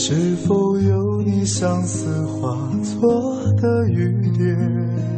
是否有？你相思化作的雨点。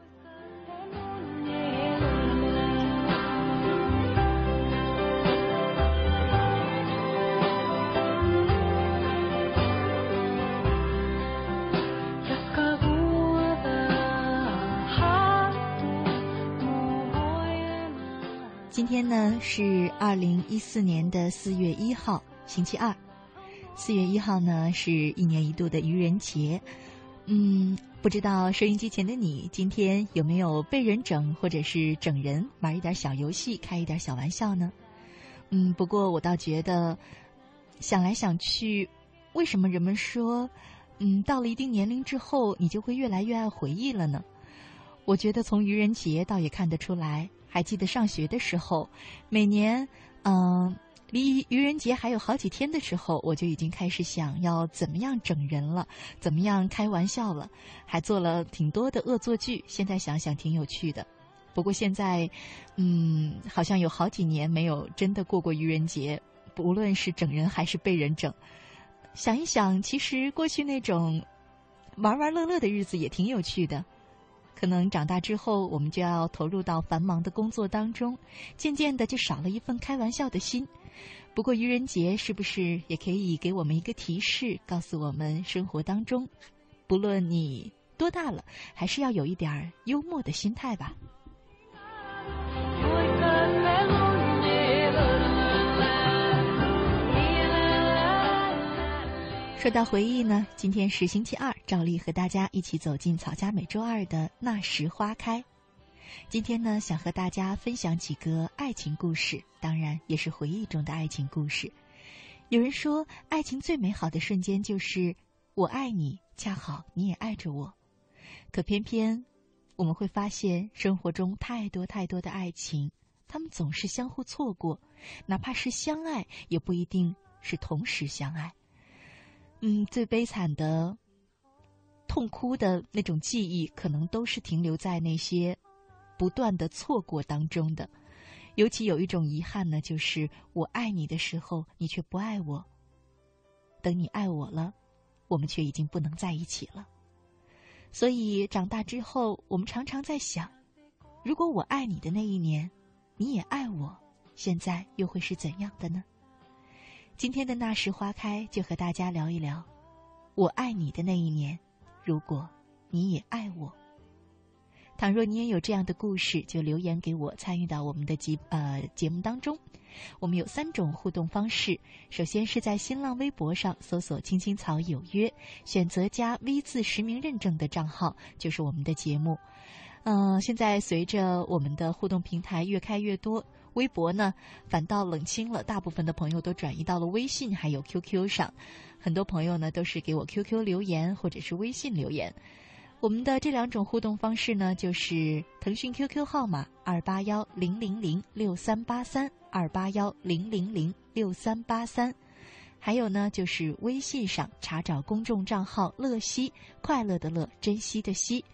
天呢是二零一四年的四月一号，星期二。四月一号呢是一年一度的愚人节。嗯，不知道收音机前的你今天有没有被人整，或者是整人，玩一点小游戏，开一点小玩笑呢？嗯，不过我倒觉得，想来想去，为什么人们说，嗯，到了一定年龄之后，你就会越来越爱回忆了呢？我觉得从愚人节倒也看得出来。还记得上学的时候，每年，嗯，离愚人节还有好几天的时候，我就已经开始想要怎么样整人了，怎么样开玩笑了，还做了挺多的恶作剧。现在想想挺有趣的，不过现在，嗯，好像有好几年没有真的过过愚人节，不论是整人还是被人整。想一想，其实过去那种玩玩乐乐的日子也挺有趣的。可能长大之后，我们就要投入到繁忙的工作当中，渐渐的就少了一份开玩笑的心。不过愚人节是不是也可以给我们一个提示，告诉我们生活当中，不论你多大了，还是要有一点幽默的心态吧。说到回忆呢，今天是星期二，照例和大家一起走进草家每周二的那时花开。今天呢，想和大家分享几个爱情故事，当然也是回忆中的爱情故事。有人说，爱情最美好的瞬间就是我爱你，恰好你也爱着我。可偏偏我们会发现，生活中太多太多的爱情，他们总是相互错过，哪怕是相爱，也不一定是同时相爱。嗯，最悲惨的、痛哭的那种记忆，可能都是停留在那些不断的错过当中的。尤其有一种遗憾呢，就是我爱你的时候，你却不爱我；等你爱我了，我们却已经不能在一起了。所以长大之后，我们常常在想：如果我爱你的那一年，你也爱我，现在又会是怎样的呢？今天的那时花开，就和大家聊一聊，我爱你的那一年，如果你也爱我。倘若你也有这样的故事，就留言给我，参与到我们的节呃节目当中。我们有三种互动方式，首先是在新浪微博上搜索“青青草有约”，选择加 V 字实名认证的账号，就是我们的节目。嗯，现在随着我们的互动平台越开越多，微博呢反倒冷清了，大部分的朋友都转移到了微信还有 QQ 上。很多朋友呢都是给我 QQ 留言或者是微信留言。我们的这两种互动方式呢，就是腾讯 QQ 号码二八幺零零零六三八三二八幺零零零六三八三，还有呢就是微信上查找公众账号“乐西”，快乐的乐，珍惜的惜。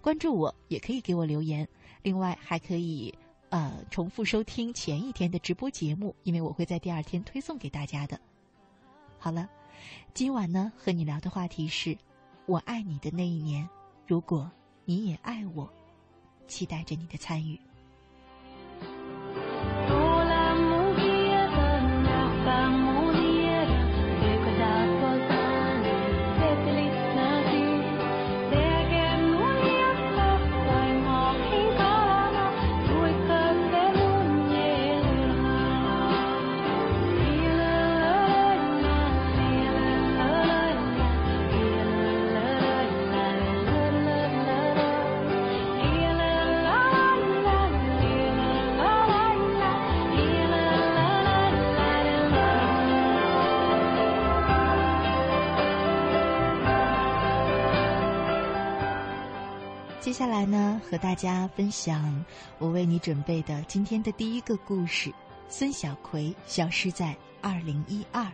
关注我也可以给我留言，另外还可以呃重复收听前一天的直播节目，因为我会在第二天推送给大家的。好了，今晚呢和你聊的话题是我爱你的那一年，如果你也爱我，期待着你的参与。下来呢，和大家分享我为你准备的今天的第一个故事：孙小葵消失在二零一二。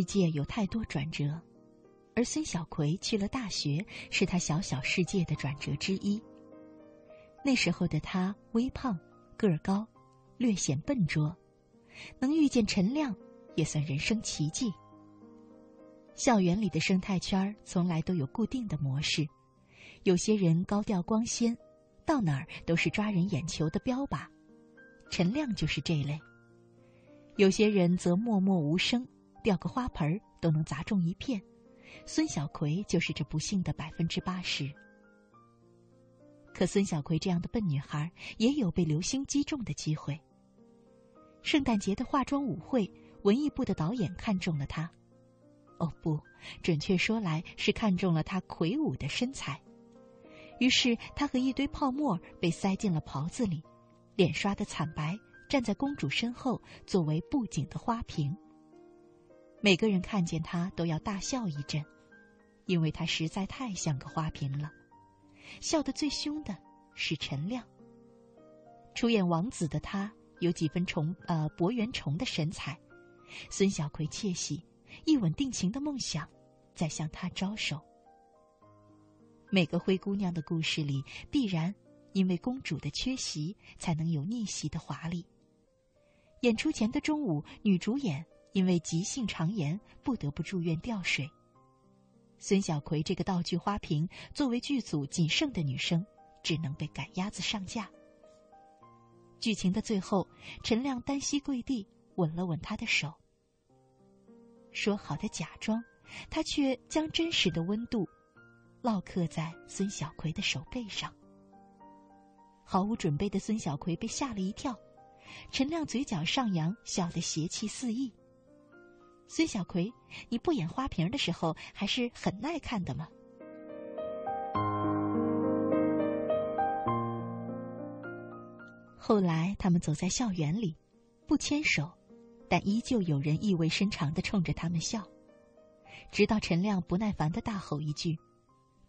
世界有太多转折，而孙小葵去了大学，是他小小世界的转折之一。那时候的他微胖，个儿高，略显笨拙，能遇见陈亮，也算人生奇迹。校园里的生态圈从来都有固定的模式，有些人高调光鲜，到哪儿都是抓人眼球的标靶，陈亮就是这类。有些人则默默无声，掉个花盆都能砸中一片。孙小葵就是这不幸的百分之八十。可孙小葵这样的笨女孩也有被流星击中的机会。圣诞节的化妆舞会，文艺部的导演看中了她。哦不，准确说来是看中了她魁梧的身材。于是她和一堆泡沫被塞进了袍子里，脸刷得惨白。站在公主身后，作为布景的花瓶。每个人看见她都要大笑一阵，因为她实在太像个花瓶了。笑得最凶的是陈亮。出演王子的他有几分虫呃博圆虫的神采，孙小葵窃喜，一吻定情的梦想在向他招手。每个灰姑娘的故事里，必然因为公主的缺席，才能有逆袭的华丽。演出前的中午，女主演因为急性肠炎不得不住院吊水。孙小葵这个道具花瓶，作为剧组仅剩的女生，只能被赶鸭子上架。剧情的最后，陈亮单膝跪地，吻了吻她的手。说好的假装，他却将真实的温度，烙刻在孙小葵的手背上。毫无准备的孙小葵被吓了一跳。陈亮嘴角上扬，笑得邪气四溢。孙小葵，你不演花瓶的时候还是很耐看的嘛。后来他们走在校园里，不牵手，但依旧有人意味深长的冲着他们笑。直到陈亮不耐烦的大吼一句：“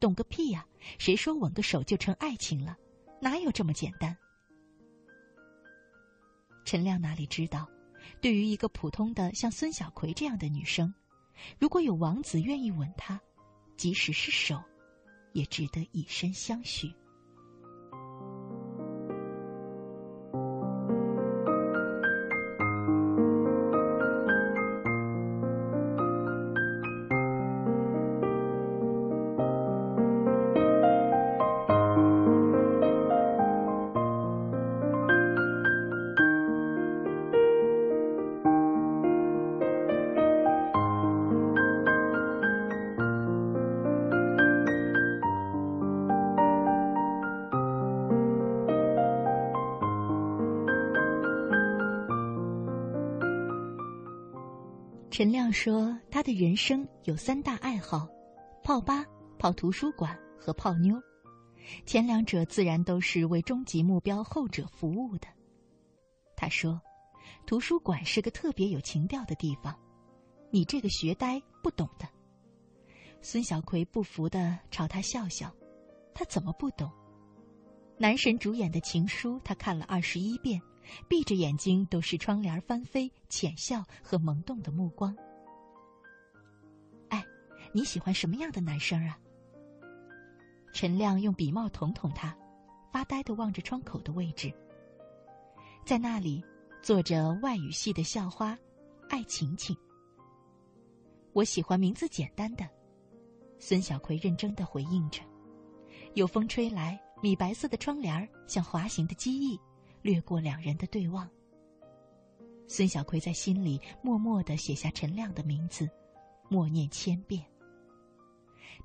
懂个屁呀！谁说吻个手就成爱情了？哪有这么简单？”陈亮哪里知道，对于一个普通的像孙小葵这样的女生，如果有王子愿意吻她，即使是手，也值得以身相许。陈亮说：“他的人生有三大爱好：泡吧、泡图书馆和泡妞。前两者自然都是为终极目标后者服务的。”他说：“图书馆是个特别有情调的地方，你这个学呆不懂的。”孙小葵不服的朝他笑笑：“他怎么不懂？男神主演的情书，他看了二十一遍。”闭着眼睛都是窗帘翻飞、浅笑和萌动的目光。哎，你喜欢什么样的男生啊？陈亮用笔帽捅捅他，发呆的望着窗口的位置。在那里坐着外语系的校花艾晴晴。我喜欢名字简单的。孙小葵认真的回应着。有风吹来，米白色的窗帘像滑行的机翼。掠过两人的对望，孙小葵在心里默默的写下陈亮的名字，默念千遍。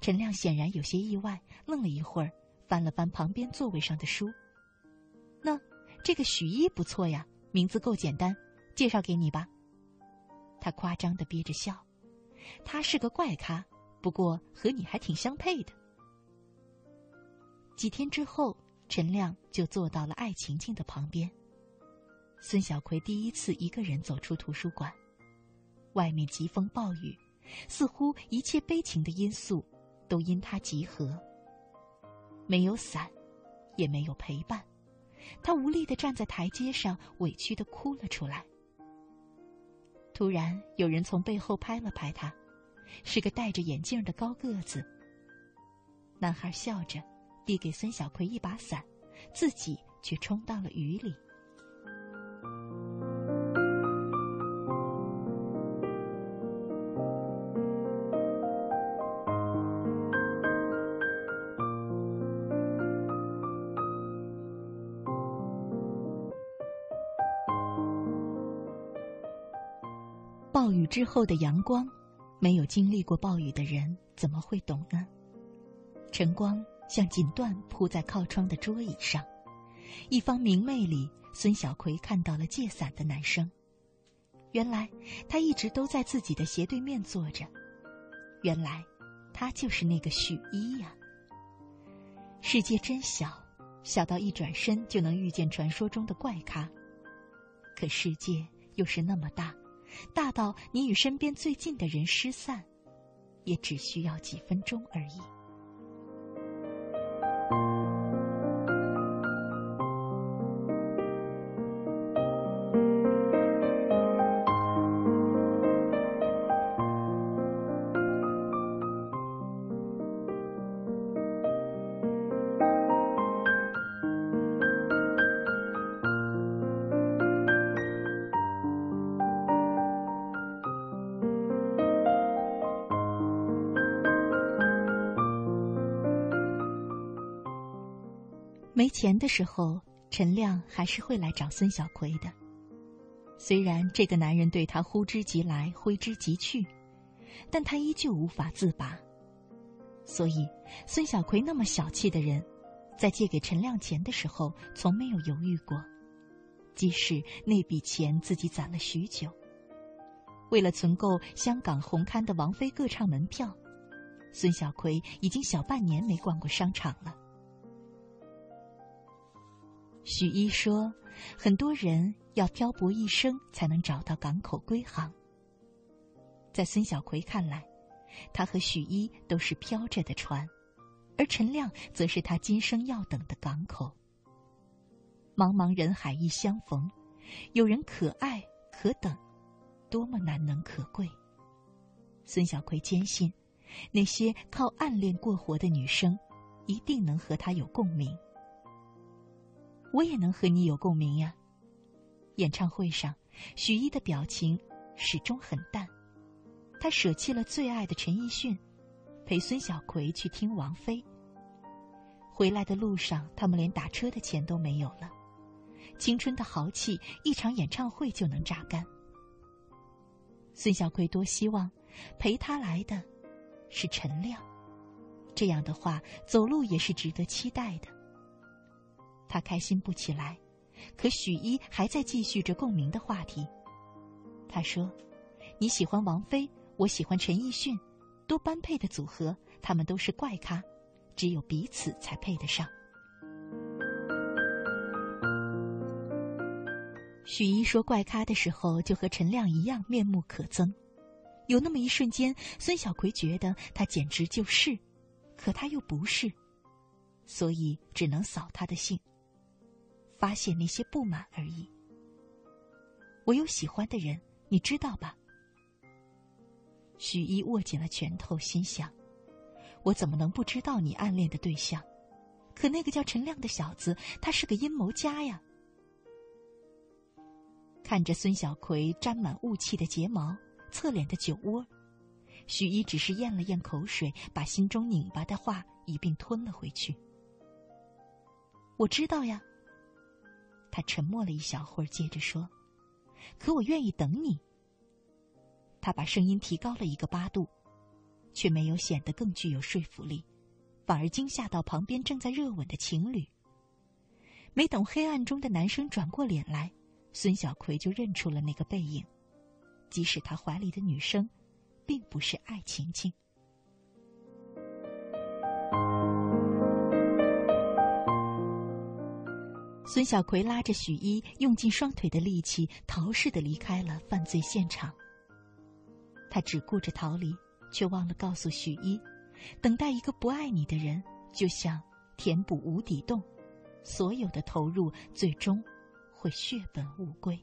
陈亮显然有些意外，愣了一会儿，翻了翻旁边座位上的书。那这个许一不错呀，名字够简单，介绍给你吧。他夸张的憋着笑，他是个怪咖，不过和你还挺相配的。几天之后。陈亮就坐到了艾晴晴的旁边。孙小葵第一次一个人走出图书馆，外面疾风暴雨，似乎一切悲情的因素都因他集合。没有伞，也没有陪伴，他无力的站在台阶上，委屈的哭了出来。突然，有人从背后拍了拍他，是个戴着眼镜的高个子。男孩笑着。递给孙小葵一把伞，自己却冲到了雨里。暴雨之后的阳光，没有经历过暴雨的人怎么会懂呢？晨光。像锦缎铺在靠窗的桌椅上，一方明媚里，孙小葵看到了借伞的男生。原来他一直都在自己的斜对面坐着。原来，他就是那个许一呀。世界真小，小到一转身就能遇见传说中的怪咖。可世界又是那么大，大到你与身边最近的人失散，也只需要几分钟而已。thank you 钱的时候，陈亮还是会来找孙小葵的。虽然这个男人对他呼之即来挥之即去，但他依旧无法自拔。所以，孙小葵那么小气的人，在借给陈亮钱的时候，从没有犹豫过，即使那笔钱自己攒了许久。为了存够香港红磡的王菲歌唱门票，孙小葵已经小半年没逛过商场了。许一说：“很多人要漂泊一生才能找到港口归航。”在孙小葵看来，他和许一都是飘着的船，而陈亮则是他今生要等的港口。茫茫人海一相逢，有人可爱可等，多么难能可贵。孙小葵坚信，那些靠暗恋过活的女生，一定能和他有共鸣。我也能和你有共鸣呀。演唱会上，许一的表情始终很淡，他舍弃了最爱的陈奕迅，陪孙小葵去听王菲。回来的路上，他们连打车的钱都没有了。青春的豪气，一场演唱会就能榨干。孙小葵多希望陪他来的，是陈亮，这样的话，走路也是值得期待的。他开心不起来，可许一还在继续着共鸣的话题。他说：“你喜欢王菲，我喜欢陈奕迅，多般配的组合，他们都是怪咖，只有彼此才配得上。”许一说怪咖的时候，就和陈亮一样面目可憎。有那么一瞬间，孙小葵觉得他简直就是，可他又不是，所以只能扫他的兴，发泄那些不满而已。我有喜欢的人，你知道吧？许一握紧了拳头，心想：我怎么能不知道你暗恋的对象？可那个叫陈亮的小子，他是个阴谋家呀！看着孙小葵沾满雾气的睫毛、侧脸的酒窝，许一只是咽了咽口水，把心中拧巴的话一并吞了回去。我知道呀。他沉默了一小会儿，接着说：“可我愿意等你。”他把声音提高了一个八度，却没有显得更具有说服力，反而惊吓到旁边正在热吻的情侣。没等黑暗中的男生转过脸来。孙小葵就认出了那个背影，即使他怀里的女生，并不是艾晴晴。孙小葵拉着许一，用尽双腿的力气，逃似的离开了犯罪现场。他只顾着逃离，却忘了告诉许一，等待一个不爱你的人，就像填补无底洞，所有的投入最终。会血本无归。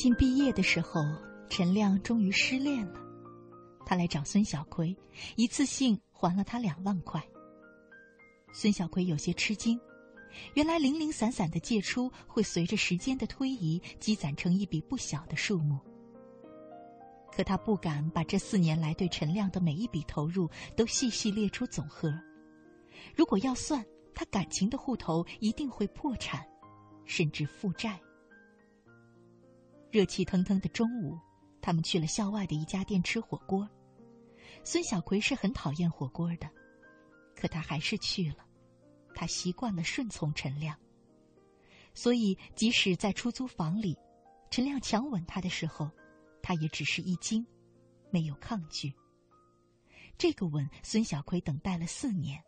近毕业的时候，陈亮终于失恋了。他来找孙小葵，一次性还了他两万块。孙小葵有些吃惊，原来零零散散的借出会随着时间的推移积攒成一笔不小的数目。可他不敢把这四年来对陈亮的每一笔投入都细细列出总和。如果要算，他感情的户头一定会破产，甚至负债。热气腾腾的中午，他们去了校外的一家店吃火锅。孙小葵是很讨厌火锅的，可他还是去了。他习惯了顺从陈亮，所以即使在出租房里，陈亮强吻他的时候，他也只是一惊，没有抗拒。这个吻，孙小葵等待了四年。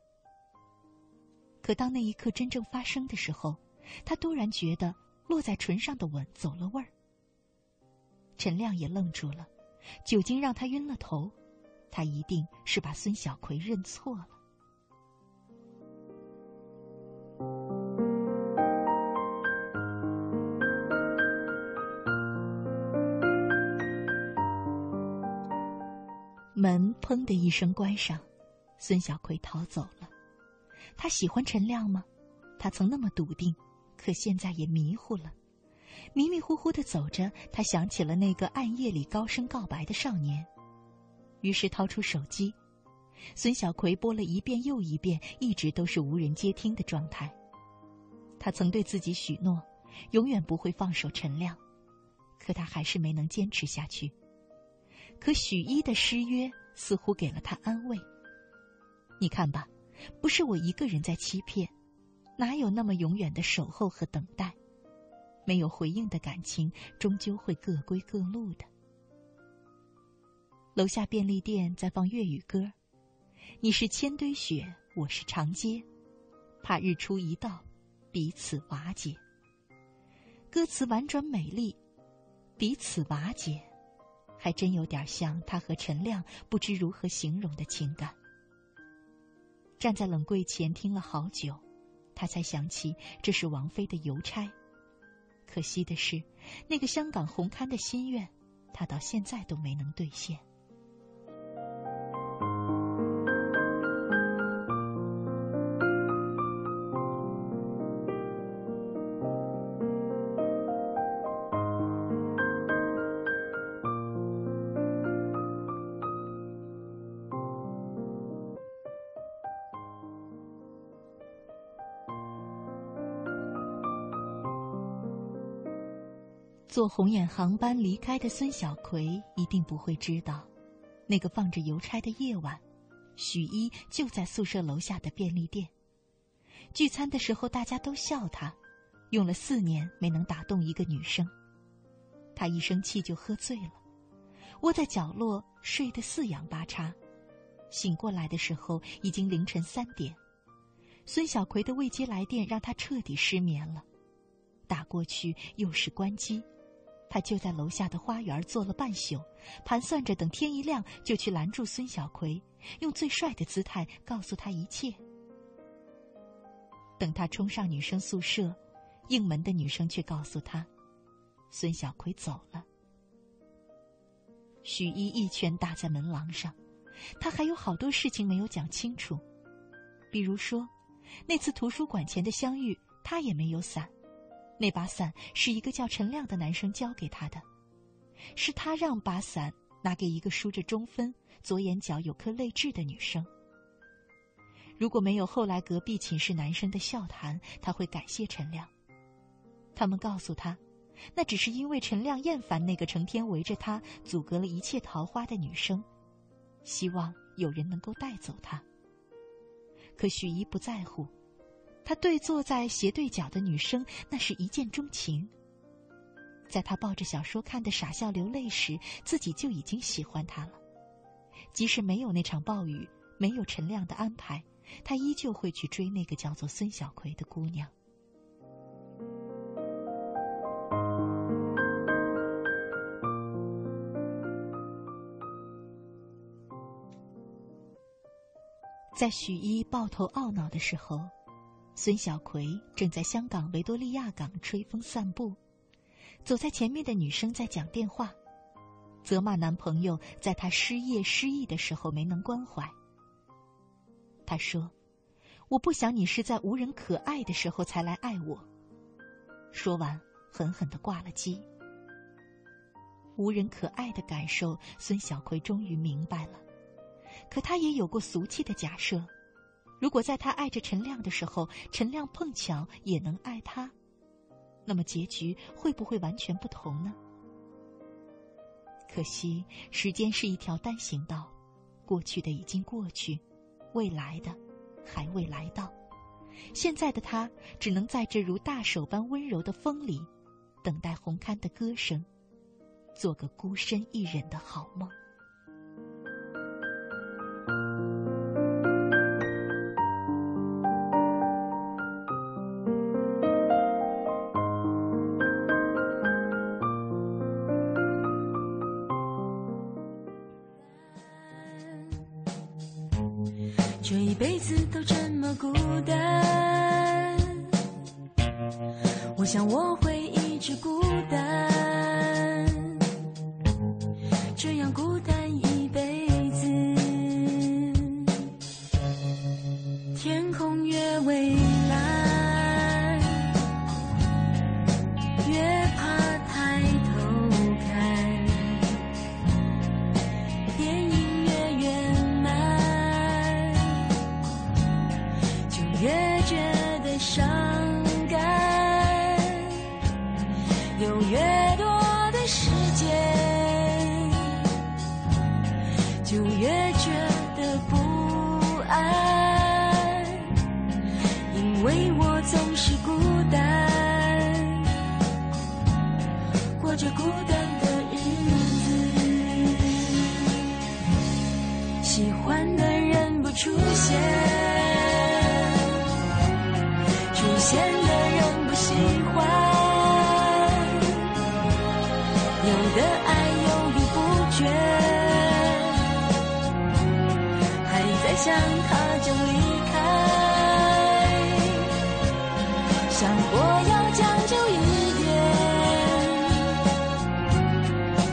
可当那一刻真正发生的时候，他突然觉得落在唇上的吻走了味儿。陈亮也愣住了，酒精让他晕了头，他一定是把孙小葵认错了。门砰的一声关上，孙小葵逃走了。他喜欢陈亮吗？他曾那么笃定，可现在也迷糊了。迷迷糊糊的走着，他想起了那个暗夜里高声告白的少年，于是掏出手机。孙小葵拨了一遍又一遍，一直都是无人接听的状态。他曾对自己许诺，永远不会放手陈亮，可他还是没能坚持下去。可许一的失约似乎给了他安慰。你看吧，不是我一个人在欺骗，哪有那么永远的守候和等待？没有回应的感情，终究会各归各路的。楼下便利店在放粤语歌，你是千堆雪，我是长街，怕日出一到，彼此瓦解。歌词婉转美丽，彼此瓦解，还真有点像他和陈亮不知如何形容的情感。站在冷柜前听了好久，他才想起这是王菲的邮差。可惜的是，那个香港红磡的心愿，他到现在都没能兑现。坐红眼航班离开的孙小葵一定不会知道，那个放着邮差的夜晚，许一就在宿舍楼下的便利店。聚餐的时候，大家都笑他，用了四年没能打动一个女生。他一生气就喝醉了，窝在角落睡得四仰八叉，醒过来的时候已经凌晨三点。孙小葵的未接来电让他彻底失眠了，打过去又是关机。他就在楼下的花园坐了半宿，盘算着等天一亮就去拦住孙小葵，用最帅的姿态告诉他一切。等他冲上女生宿舍，应门的女生却告诉他，孙小葵走了。许一一拳打在门廊上，他还有好多事情没有讲清楚，比如说，那次图书馆前的相遇，他也没有伞。那把伞是一个叫陈亮的男生交给他的，是他让把伞拿给一个梳着中分、左眼角有颗泪痣的女生。如果没有后来隔壁寝室男生的笑谈，他会感谢陈亮。他们告诉他，那只是因为陈亮厌烦那个成天围着他、阻隔了一切桃花的女生，希望有人能够带走他。可许一不在乎。他对坐在斜对角的女生，那是一见钟情。在他抱着小说看的傻笑流泪时，自己就已经喜欢他了。即使没有那场暴雨，没有陈亮的安排，他依旧会去追那个叫做孙小葵的姑娘。在许一抱头懊恼的时候。孙小葵正在香港维多利亚港吹风散步，走在前面的女生在讲电话，责骂男朋友在她失业失意的时候没能关怀。她说：“我不想你是在无人可爱的时候才来爱我。”说完，狠狠的挂了机。无人可爱的感受，孙小葵终于明白了，可她也有过俗气的假设。如果在他爱着陈亮的时候，陈亮碰巧也能爱他，那么结局会不会完全不同呢？可惜时间是一条单行道，过去的已经过去，未来的还未来到。现在的他只能在这如大手般温柔的风里，等待红堪的歌声，做个孤身一人的好梦。越觉得不安因为我总是孤单过着孤单的日子。喜欢的人不出现出现的人不喜欢。有的爱想他就离开。想过要将就一点，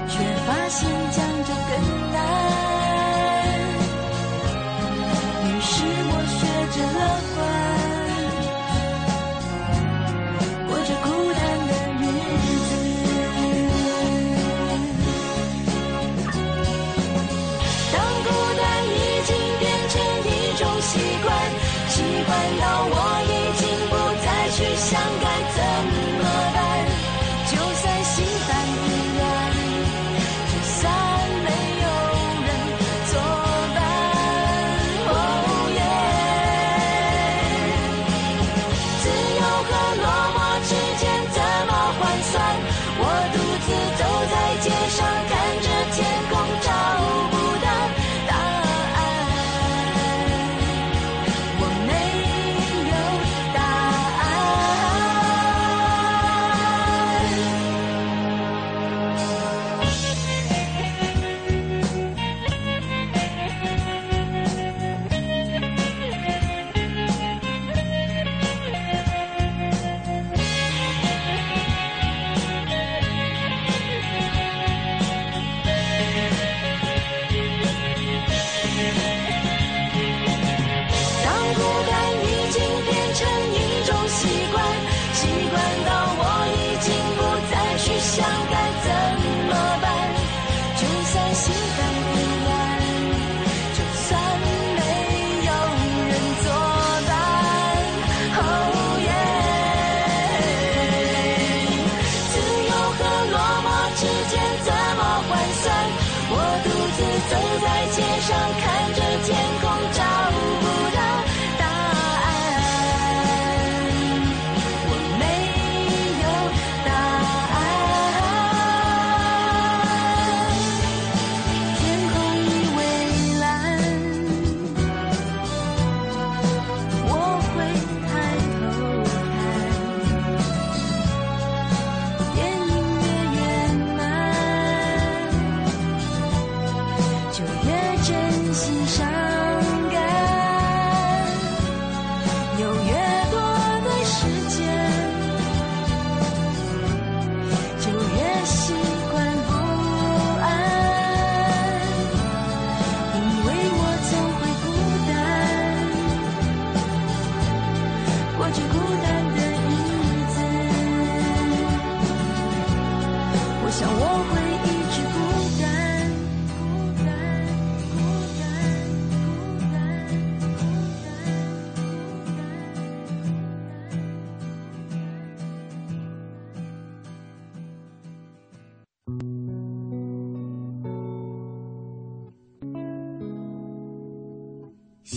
却发现将就更难。于是我学着乐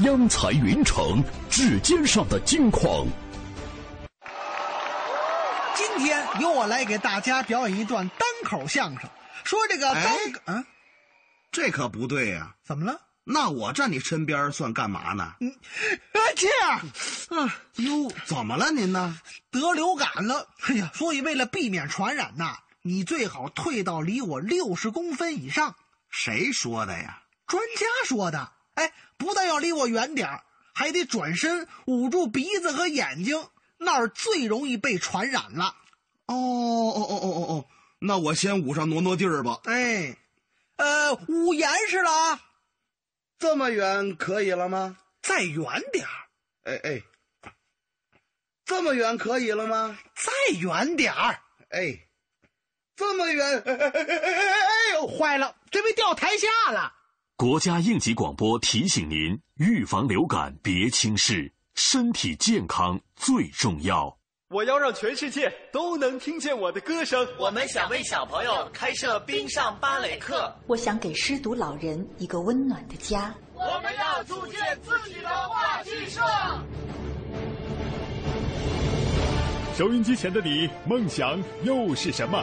央财云城，指尖上的金矿。今天由我来给大家表演一段单口相声，说这个单哎啊，这可不对呀、怎么了？那我站你身边算干嘛呢？哎，这样，啊，哟，怎么了您呢？得流感了，哎呀，所以为了避免传染呐，你最好退到离我六十公分以上。谁说的呀？专家说的。哎，不但要离我远点儿，还得转身捂住鼻子和眼睛，那儿最容易被传染了。哦哦哦哦哦哦，那我先捂上挪挪地儿吧。哎，呃，捂严实了啊。这么远可以了吗？再远点儿。哎哎，这么远可以了吗？再远点儿。哎，这么远。哎哎哎哎哎哎呦，坏了，这被掉台下了。国家应急广播提醒您：预防流感别轻视，身体健康最重要。我要让全世界都能听见我的歌声。我们想为小朋友开设冰上芭蕾课。我想给失独老人一个温暖的家。我们要组建自己的话剧社。收音机前的你，梦想又是什么？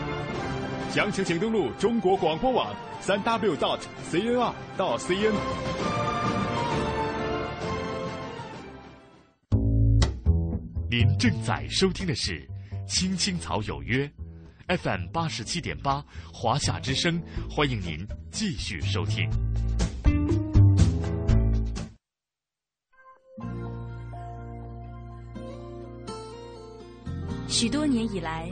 详情请登录中国广播网三 w dot cnr 到 cn。您正在收听的是。青青草有约，FM 八十七点八，华夏之声，欢迎您继续收听。许多年以来，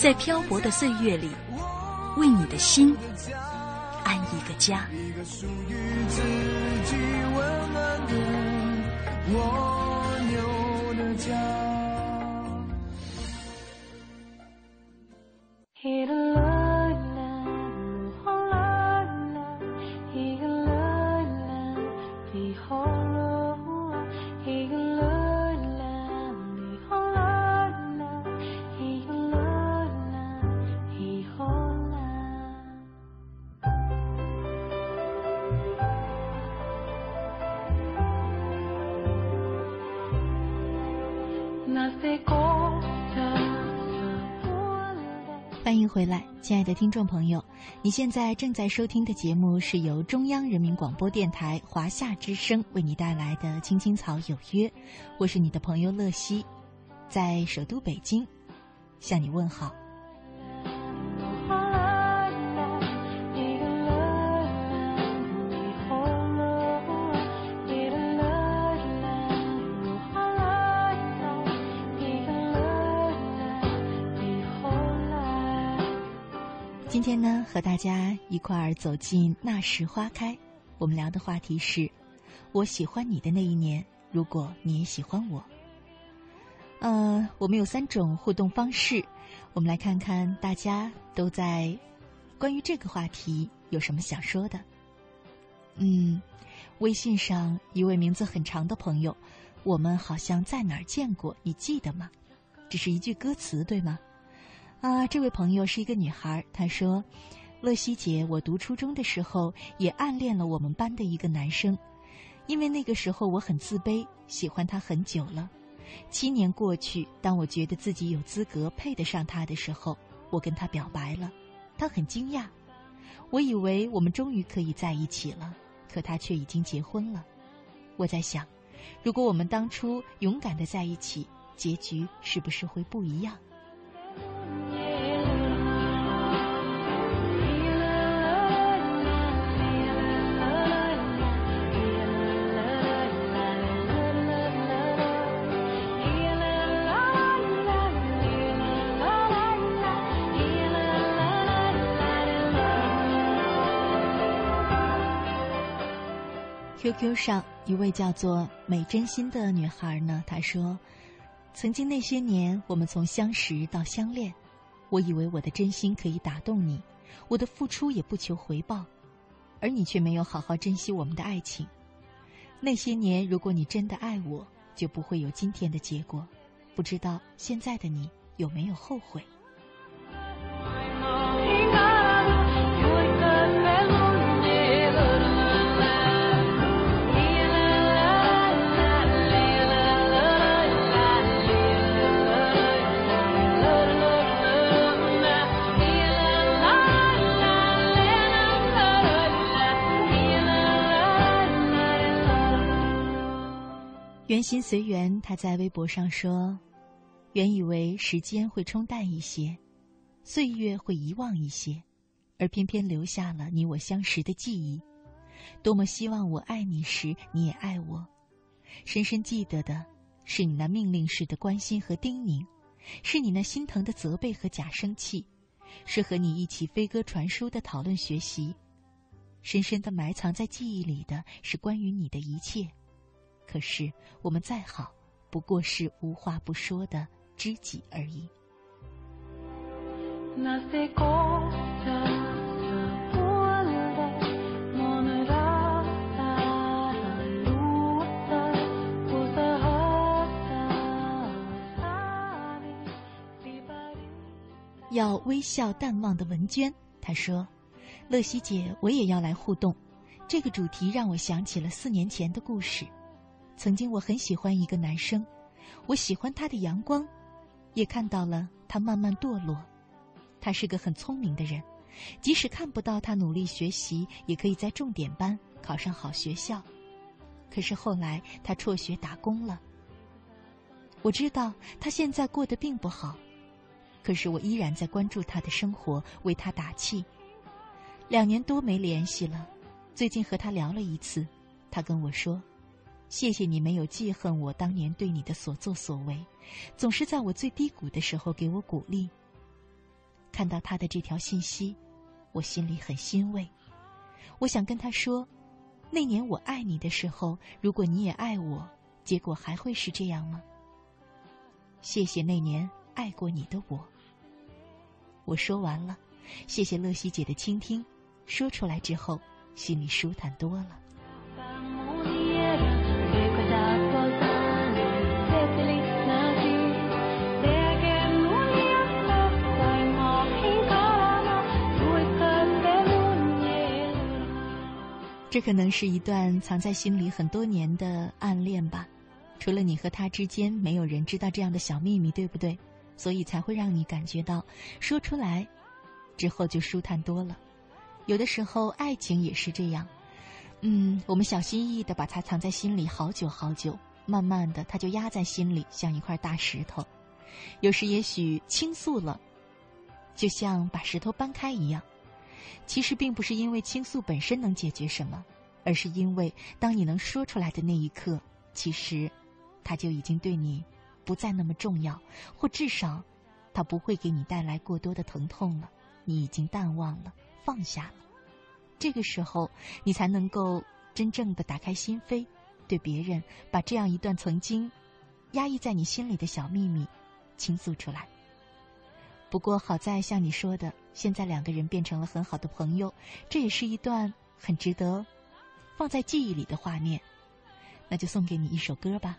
在漂泊的岁月里，为你的心安一个家。一个回来，亲爱的听众朋友，你现在正在收听的节目是由中央人民广播电台华夏之声为你带来的《青青草有约》，我是你的朋友乐西，在首都北京向你问好。大家一块儿走进那时花开。我们聊的话题是：我喜欢你的那一年，如果你也喜欢我。呃，我们有三种互动方式，我们来看看大家都在关于这个话题有什么想说的。嗯，微信上一位名字很长的朋友，我们好像在哪儿见过，你记得吗？这是一句歌词，对吗？啊，这位朋友是一个女孩。她说：“乐西姐，我读初中的时候也暗恋了我们班的一个男生，因为那个时候我很自卑，喜欢他很久了。七年过去，当我觉得自己有资格配得上他的时候，我跟他表白了。他很惊讶，我以为我们终于可以在一起了，可他却已经结婚了。我在想，如果我们当初勇敢的在一起，结局是不是会不一样？QQ 上一位叫做美真心的女孩呢，她说：“曾经那些年，我们从相识到相恋，我以为我的真心可以打动你，我的付出也不求回报，而你却没有好好珍惜我们的爱情。那些年，如果你真的爱我，就不会有今天的结果。不知道现在的你有没有后悔？”缘心随缘，他在微博上说：“原以为时间会冲淡一些，岁月会遗忘一些，而偏偏留下了你我相识的记忆。多么希望我爱你时，你也爱我。深深记得的是你那命令式的关心和叮咛，是你那心疼的责备和假生气，是和你一起飞鸽传书的讨论学习。深深的埋藏在记忆里的是关于你的一切。”可是，我们再好，不过是无话不说的知己而已。要微笑淡忘的文娟，她说：“乐西姐，我也要来互动。这个主题让我想起了四年前的故事。”曾经我很喜欢一个男生，我喜欢他的阳光，也看到了他慢慢堕落。他是个很聪明的人，即使看不到他努力学习，也可以在重点班考上好学校。可是后来他辍学打工了。我知道他现在过得并不好，可是我依然在关注他的生活，为他打气。两年多没联系了，最近和他聊了一次，他跟我说。谢谢你没有记恨我当年对你的所作所为，总是在我最低谷的时候给我鼓励。看到他的这条信息，我心里很欣慰。我想跟他说，那年我爱你的时候，如果你也爱我，结果还会是这样吗？谢谢那年爱过你的我。我说完了，谢谢乐西姐的倾听。说出来之后，心里舒坦多了。这可能是一段藏在心里很多年的暗恋吧，除了你和他之间，没有人知道这样的小秘密，对不对？所以才会让你感觉到说出来之后就舒坦多了。有的时候爱情也是这样，嗯，我们小心翼翼的把它藏在心里好久好久，慢慢的它就压在心里，像一块大石头。有时也许倾诉了，就像把石头搬开一样。其实并不是因为倾诉本身能解决什么，而是因为当你能说出来的那一刻，其实，他就已经对你不再那么重要，或至少，他不会给你带来过多的疼痛了。你已经淡忘了，放下了，这个时候，你才能够真正的打开心扉，对别人把这样一段曾经压抑在你心里的小秘密倾诉出来。不过好在像你说的。现在两个人变成了很好的朋友，这也是一段很值得放在记忆里的画面。那就送给你一首歌吧。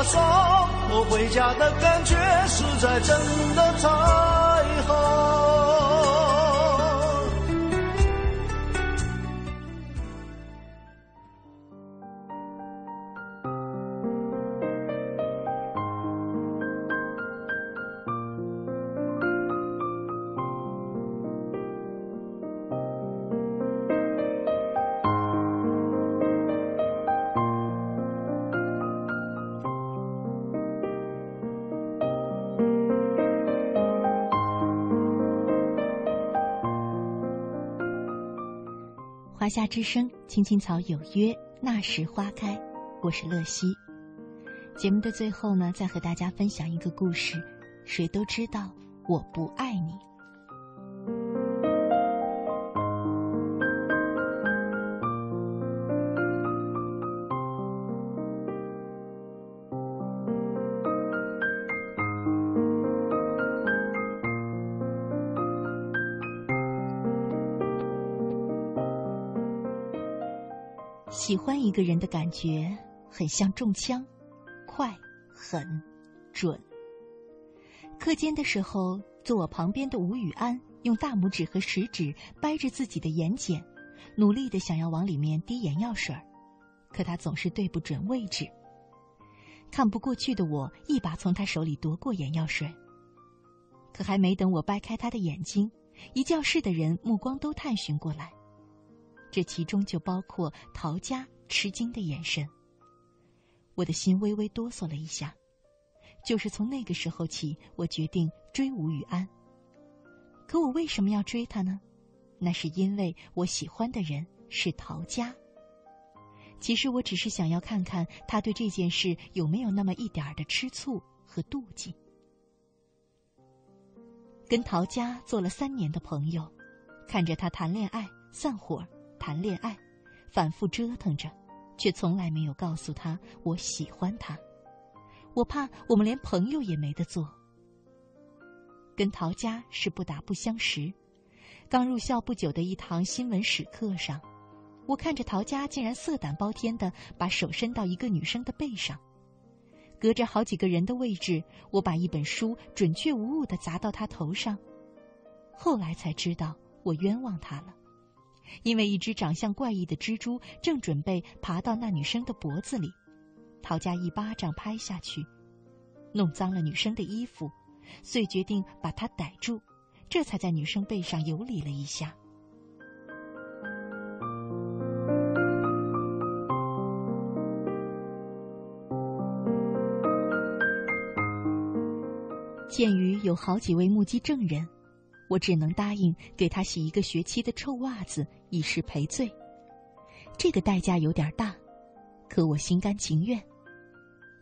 我回家的感觉实在真的太好。华夏之声，青青草有约，那时花开。我是乐西。节目的最后呢，再和大家分享一个故事。谁都知道我不爱你。喜欢一个人的感觉很像中枪，快、狠、准。课间的时候，坐我旁边的吴雨安用大拇指和食指掰着自己的眼睑，努力的想要往里面滴眼药水可他总是对不准位置。看不过去的我，一把从他手里夺过眼药水。可还没等我掰开他的眼睛，一教室的人目光都探寻过来。这其中就包括陶家吃惊的眼神。我的心微微哆嗦了一下。就是从那个时候起，我决定追吴雨安。可我为什么要追他呢？那是因为我喜欢的人是陶家。其实我只是想要看看他对这件事有没有那么一点的吃醋和妒忌。跟陶家做了三年的朋友，看着他谈恋爱、散伙。谈恋爱，反复折腾着，却从来没有告诉他我喜欢他。我怕我们连朋友也没得做。跟陶家是不打不相识，刚入校不久的一堂新闻史课上，我看着陶家竟然色胆包天的把手伸到一个女生的背上，隔着好几个人的位置，我把一本书准确无误的砸到他头上。后来才知道我冤枉他了。因为一只长相怪异的蜘蛛正准备爬到那女生的脖子里，陶家一巴掌拍下去，弄脏了女生的衣服，遂决定把她逮住，这才在女生背上游离了一下。鉴于有好几位目击证人。我只能答应给他洗一个学期的臭袜子，以示赔罪。这个代价有点大，可我心甘情愿。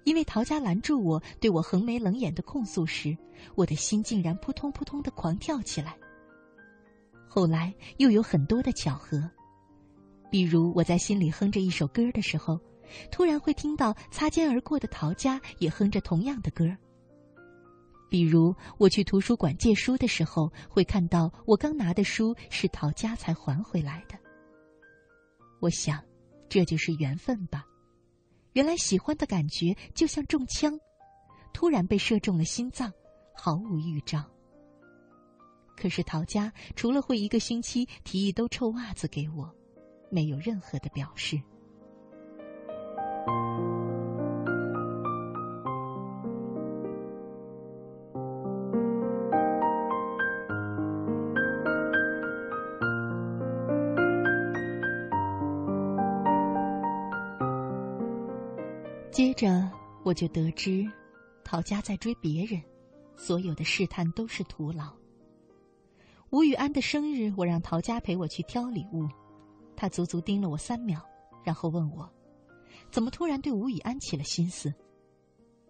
因为陶家拦住我，对我横眉冷眼的控诉时，我的心竟然扑通扑通的狂跳起来。后来又有很多的巧合，比如我在心里哼着一首歌的时候，突然会听到擦肩而过的陶家也哼着同样的歌。比如我去图书馆借书的时候，会看到我刚拿的书是陶家才还回来的。我想，这就是缘分吧。原来喜欢的感觉就像中枪，突然被射中了心脏，毫无预兆。可是陶家除了会一个星期提一兜臭袜子给我，没有任何的表示。我就得知，陶家在追别人，所有的试探都是徒劳。吴雨安的生日，我让陶家陪我去挑礼物，他足足盯了我三秒，然后问我，怎么突然对吴雨安起了心思？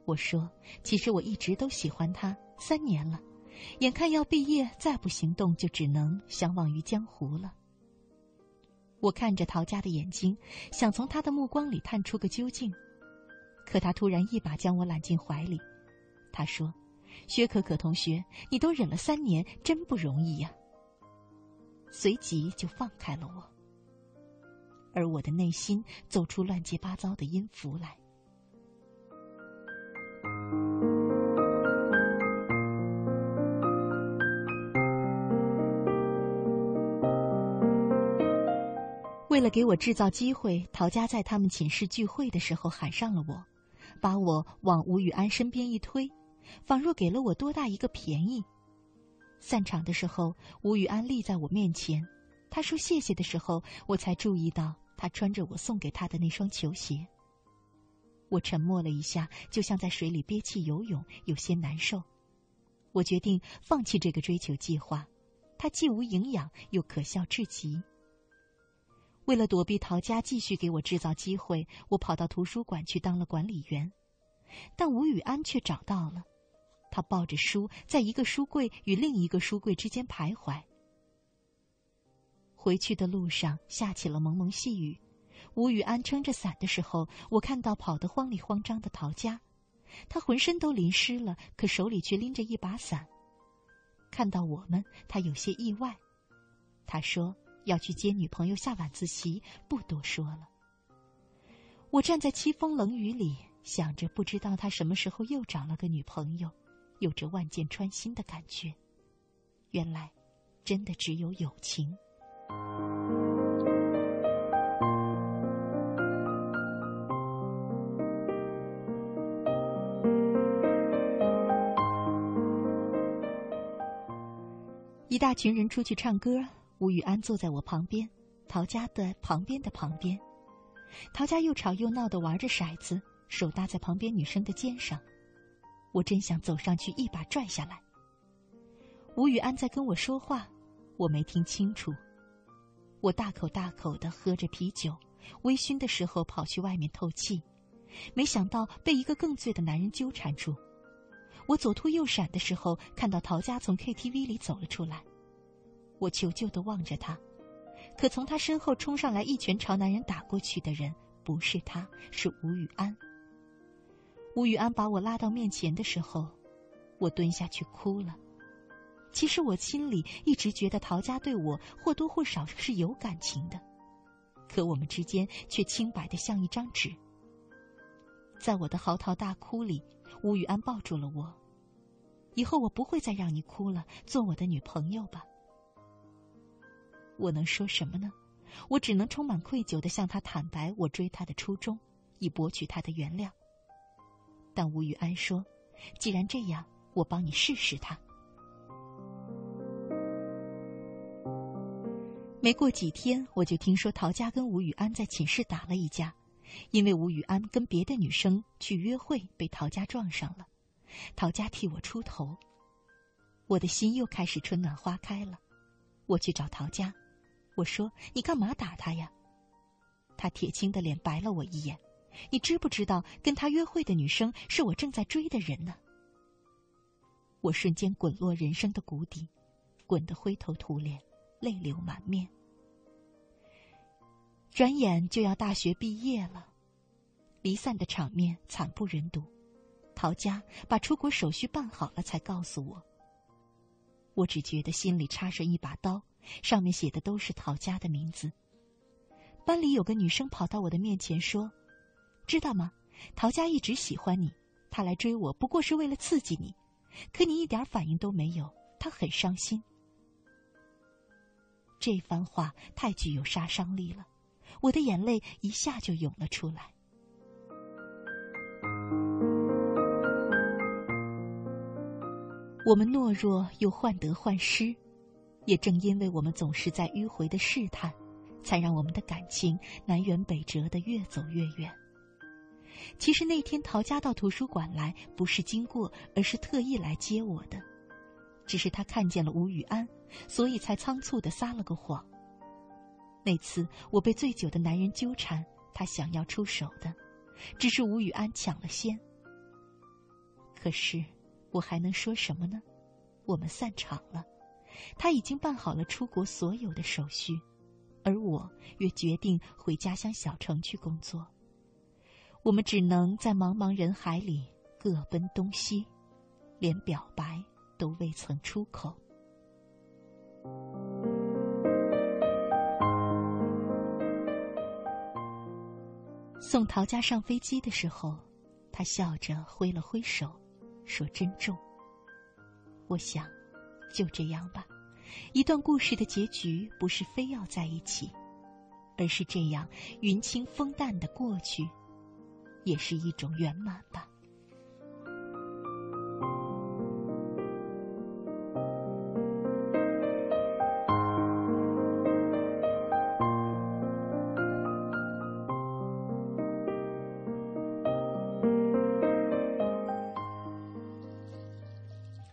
我说，其实我一直都喜欢他三年了，眼看要毕业，再不行动就只能相忘于江湖了。我看着陶家的眼睛，想从他的目光里探出个究竟。可他突然一把将我揽进怀里，他说：“薛可可同学，你都忍了三年，真不容易呀。”随即就放开了我，而我的内心奏出乱七八糟的音符来。为了给我制造机会，陶家在他们寝室聚会的时候喊上了我。把我往吴雨安身边一推，仿若给了我多大一个便宜。散场的时候，吴雨安立在我面前，他说谢谢的时候，我才注意到他穿着我送给他的那双球鞋。我沉默了一下，就像在水里憋气游泳，有些难受。我决定放弃这个追求计划，它既无营养又可笑至极。为了躲避陶家继续给我制造机会，我跑到图书馆去当了管理员。但吴雨安却找到了，他抱着书，在一个书柜与另一个书柜之间徘徊。回去的路上下起了蒙蒙细雨，吴雨安撑着伞的时候，我看到跑得慌里慌张的陶家，他浑身都淋湿了，可手里却拎着一把伞。看到我们，他有些意外，他说。要去接女朋友下晚自习，不多说了。我站在凄风冷雨里，想着不知道他什么时候又找了个女朋友，有着万箭穿心的感觉。原来，真的只有友情。一大群人出去唱歌。吴雨安坐在我旁边，陶家的旁边的旁边，陶家又吵又闹的玩着骰子，手搭在旁边女生的肩上，我真想走上去一把拽下来。吴雨安在跟我说话，我没听清楚。我大口大口的喝着啤酒，微醺的时候跑去外面透气，没想到被一个更醉的男人纠缠住。我左突右闪的时候，看到陶家从 KTV 里走了出来。我求救的望着他，可从他身后冲上来一拳朝男人打过去的人不是他，是吴雨安。吴雨安把我拉到面前的时候，我蹲下去哭了。其实我心里一直觉得陶家对我或多或少是有感情的，可我们之间却清白的像一张纸。在我的嚎啕大哭里，吴雨安抱住了我。以后我不会再让你哭了，做我的女朋友吧。我能说什么呢？我只能充满愧疚的向他坦白我追他的初衷，以博取他的原谅。但吴雨安说：“既然这样，我帮你试试他。”没过几天，我就听说陶家跟吴雨安在寝室打了一架，因为吴雨安跟别的女生去约会，被陶家撞上了。陶家替我出头，我的心又开始春暖花开了。我去找陶家。我说：“你干嘛打他呀？”他铁青的脸白了我一眼。你知不知道，跟他约会的女生是我正在追的人呢？我瞬间滚落人生的谷底，滚得灰头土脸，泪流满面。转眼就要大学毕业了，离散的场面惨不忍睹。陶家把出国手续办好了，才告诉我。我只觉得心里插着一把刀。上面写的都是陶家的名字。班里有个女生跑到我的面前说：“知道吗？陶家一直喜欢你，他来追我不过是为了刺激你，可你一点反应都没有，他很伤心。这番话太具有杀伤力了，我的眼泪一下就涌了出来。我们懦弱又患得患失，也正因为我们总是在迂回的试探，才让我们的感情南辕北辙的越走越远。其实那天陶家到图书馆来，不是经过，而是特意来接我的。只是他看见了吴雨安，所以才仓促的撒了个谎。那次我被醉酒的男人纠缠，他想要出手的，只是吴雨安抢了先。可是。我还能说什么呢？我们散场了，他已经办好了出国所有的手续，而我约决定回家乡小城去工作。我们只能在茫茫人海里各奔东西，连表白都未曾出口。送陶家上飞机的时候，他笑着挥了挥手。说珍重。我想，就这样吧。一段故事的结局不是非要在一起，而是这样云清风淡的过去，也是一种圆满吧。